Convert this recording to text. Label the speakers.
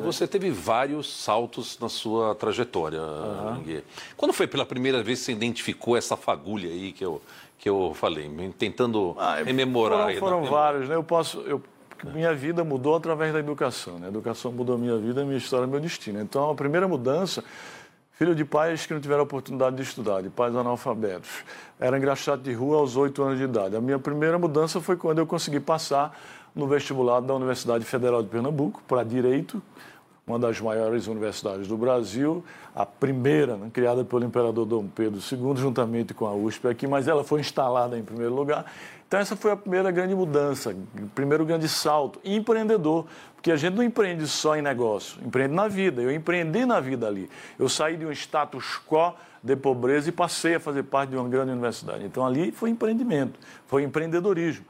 Speaker 1: Né?
Speaker 2: Você teve vários saltos na sua trajetória, uhum. Quando foi pela primeira vez que você identificou essa fagulha aí que eu, que eu falei, tentando ah, rememorar?
Speaker 1: Foram, foram vários, né? Eu posso... Eu, minha vida mudou através da educação. Né? A educação mudou a minha vida, a minha história, meu destino. Então, a primeira mudança filho de pais que não tiveram oportunidade de estudar, de pais analfabetos. Era engraxado de rua aos oito anos de idade. A minha primeira mudança foi quando eu consegui passar no vestibular da Universidade Federal de Pernambuco para Direito, uma das maiores universidades do Brasil, a primeira, né, criada pelo imperador Dom Pedro II, juntamente com a USP aqui, mas ela foi instalada em primeiro lugar. Então, essa foi a primeira grande mudança, o primeiro grande salto. E empreendedor, porque a gente não empreende só em negócio, empreende na vida. Eu empreendi na vida ali. Eu saí de um status quo de pobreza e passei a fazer parte de uma grande universidade. Então, ali foi empreendimento, foi empreendedorismo.